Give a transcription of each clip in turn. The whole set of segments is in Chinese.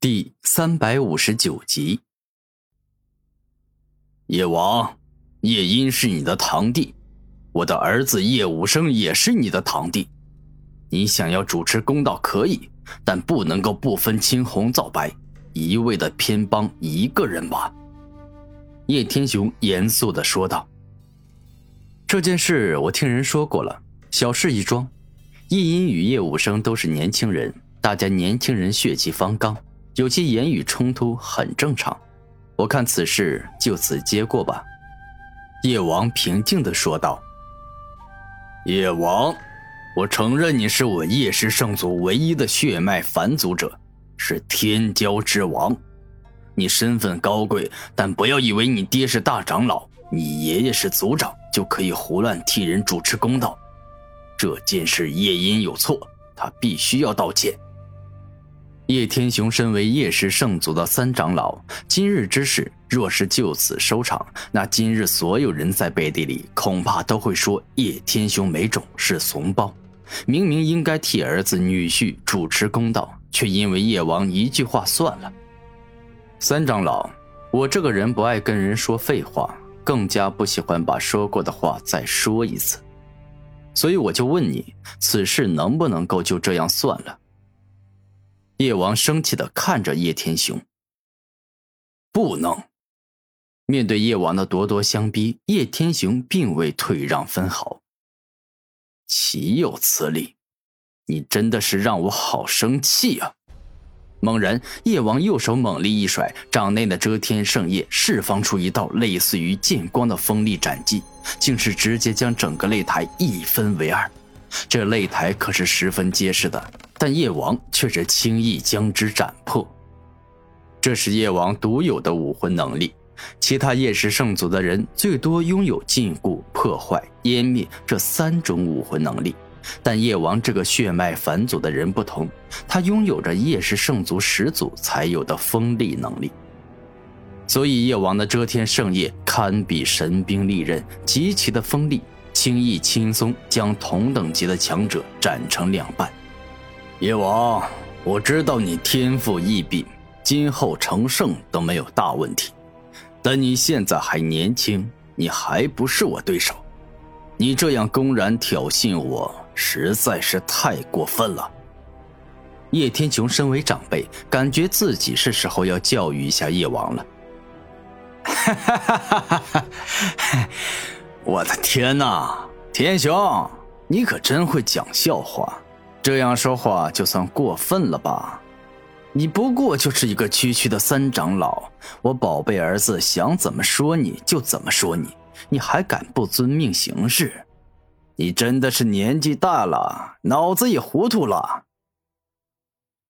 第三百五十九集，叶王，叶音是你的堂弟，我的儿子叶武生也是你的堂弟。你想要主持公道可以，但不能够不分青红皂白，一味的偏帮一个人吧？叶天雄严肃的说道：“这件事我听人说过了，小事一桩。叶音与叶武生都是年轻人，大家年轻人血气方刚。”有些言语冲突很正常，我看此事就此接过吧。”叶王平静的说道。“叶王，我承认你是我叶氏圣族唯一的血脉返祖者，是天骄之王。你身份高贵，但不要以为你爹是大长老，你爷爷是族长，就可以胡乱替人主持公道。这件事叶音有错，他必须要道歉。”叶天雄身为叶氏圣族的三长老，今日之事若是就此收场，那今日所有人在背地里恐怕都会说叶天雄没种，是怂包。明明应该替儿子女婿主持公道，却因为叶王一句话算了。三长老，我这个人不爱跟人说废话，更加不喜欢把说过的话再说一次，所以我就问你，此事能不能够就这样算了？叶王生气的看着叶天雄。不能。面对叶王的咄咄相逼，叶天雄并未退让分毫。岂有此理！你真的是让我好生气啊！猛然，叶王右手猛力一甩，掌内的遮天圣叶释放出一道类似于剑光的锋利斩击，竟是直接将整个擂台一分为二。这擂台可是十分结实的。但叶王却是轻易将之斩破，这是叶王独有的武魂能力。其他叶氏圣族的人最多拥有禁锢、破坏、湮灭这三种武魂能力，但叶王这个血脉返祖的人不同，他拥有着叶氏圣族始祖才有的锋利能力。所以叶王的遮天圣叶堪比神兵利刃，极其的锋利，轻易轻松将同等级的强者斩成两半。叶王，我知道你天赋异禀，今后成圣都没有大问题。但你现在还年轻，你还不是我对手。你这样公然挑衅我，实在是太过分了。叶天雄身为长辈，感觉自己是时候要教育一下叶王了。哈哈哈哈哈！我的天哪，天雄，你可真会讲笑话。这样说话就算过分了吧？你不过就是一个区区的三长老，我宝贝儿子想怎么说你就怎么说你，你还敢不遵命行事？你真的是年纪大了，脑子也糊涂了。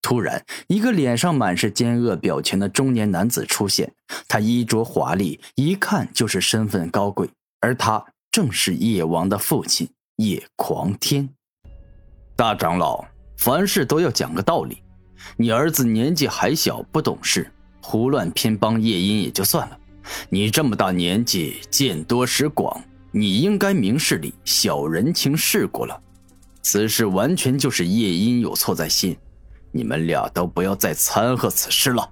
突然，一个脸上满是奸恶表情的中年男子出现，他衣着华丽，一看就是身份高贵，而他正是叶王的父亲叶狂天。大长老，凡事都要讲个道理。你儿子年纪还小，不懂事，胡乱偏帮叶音也就算了。你这么大年纪，见多识广，你应该明事理，小人情世故了。此事完全就是叶音有错在先，你们俩都不要再掺和此事了。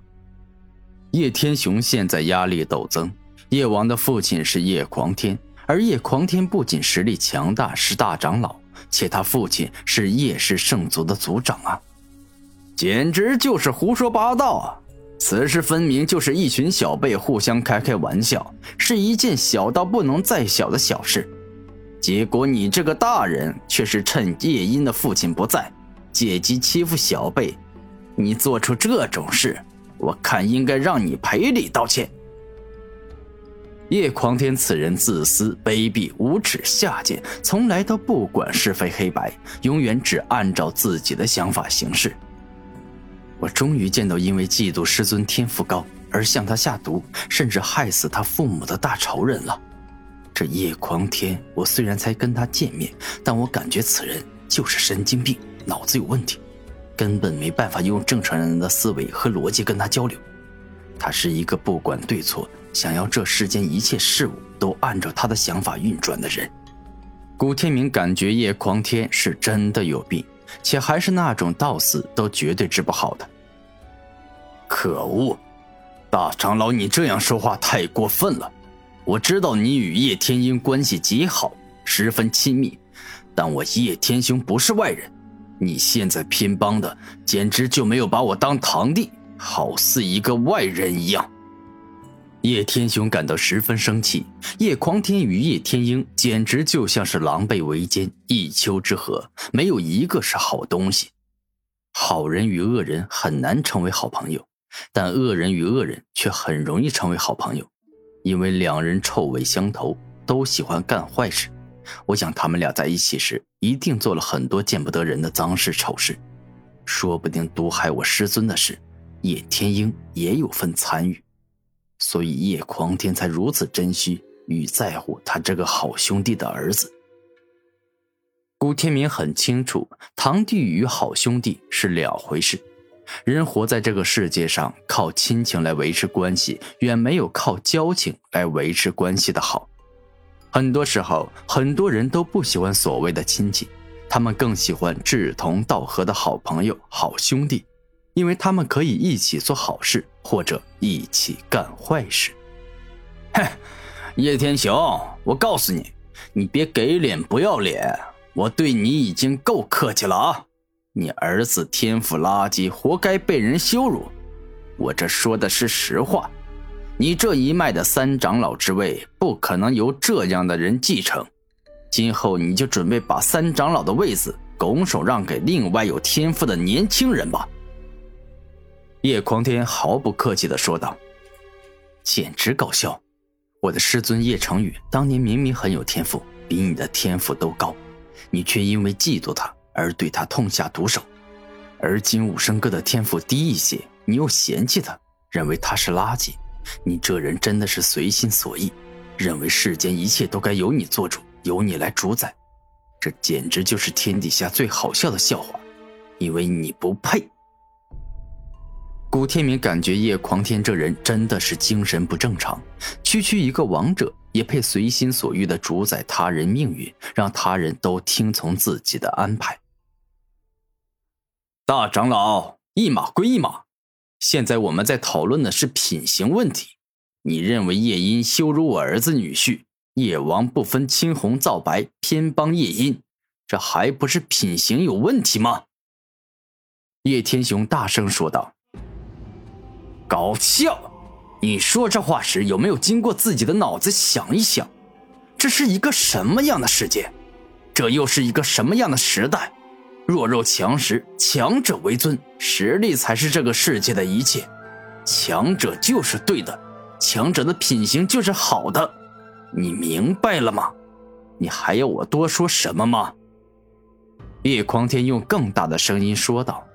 叶天雄现在压力陡增，叶王的父亲是叶狂天，而叶狂天不仅实力强大，是大长老。且他父亲是叶氏圣族的族长啊，简直就是胡说八道啊！此事分明就是一群小辈互相开开玩笑，是一件小到不能再小的小事。结果你这个大人却是趁叶音的父亲不在，借机欺负小辈，你做出这种事，我看应该让你赔礼道歉。叶狂天此人自私、卑鄙、无耻、下贱，从来都不管是非黑白，永远只按照自己的想法行事。我终于见到因为嫉妒师尊天赋高而向他下毒，甚至害死他父母的大仇人了。这叶狂天，我虽然才跟他见面，但我感觉此人就是神经病，脑子有问题，根本没办法用正常人的思维和逻辑跟他交流。他是一个不管对错。想要这世间一切事物都按照他的想法运转的人，古天明感觉叶狂天是真的有病，且还是那种到死都绝对治不好的。可恶！大长老，你这样说话太过分了。我知道你与叶天鹰关系极好，十分亲密，但我叶天雄不是外人。你现在偏帮的，简直就没有把我当堂弟，好似一个外人一样。叶天雄感到十分生气，叶狂天与叶天鹰简直就像是狼狈为奸，一丘之貉，没有一个是好东西。好人与恶人很难成为好朋友，但恶人与恶人却很容易成为好朋友，因为两人臭味相投，都喜欢干坏事。我想他们俩在一起时，一定做了很多见不得人的脏事丑事，说不定毒害我师尊的事，叶天鹰也有份参与，所以叶狂天才如此珍惜与在乎他这个好兄弟的儿子。古天明很清楚，堂弟与好兄弟是两回事。人活在这个世界上，靠亲情来维持关系，远没有靠交情来维持关系的好。很多时候，很多人都不喜欢所谓的亲戚，他们更喜欢志同道合的好朋友、好兄弟，因为他们可以一起做好事，或者一起干坏事。哼，叶天雄，我告诉你，你别给脸不要脸。我对你已经够客气了啊！你儿子天赋垃圾，活该被人羞辱。我这说的是实话。你这一脉的三长老之位不可能由这样的人继承，今后你就准备把三长老的位子拱手让给另外有天赋的年轻人吧。叶狂天毫不客气的说道：“简直搞笑！我的师尊叶成宇当年明明很有天赋，比你的天赋都高。”你却因为嫉妒他而对他痛下毒手，而今武生哥的天赋低一些，你又嫌弃他，认为他是垃圾。你这人真的是随心所欲，认为世间一切都该由你做主，由你来主宰。这简直就是天底下最好笑的笑话，因为你不配。古天明感觉叶狂天这人真的是精神不正常，区区一个王者。也配随心所欲的主宰他人命运，让他人都听从自己的安排。大长老，一码归一码。现在我们在讨论的是品行问题。你认为叶音羞辱我儿子女婿，叶王不分青红皂白偏帮叶音，这还不是品行有问题吗？叶天雄大声说道：“搞笑。”你说这话时有没有经过自己的脑子想一想？这是一个什么样的世界？这又是一个什么样的时代？弱肉强食，强者为尊，实力才是这个世界的一切。强者就是对的，强者的品行就是好的。你明白了吗？你还要我多说什么吗？叶狂天用更大的声音说道。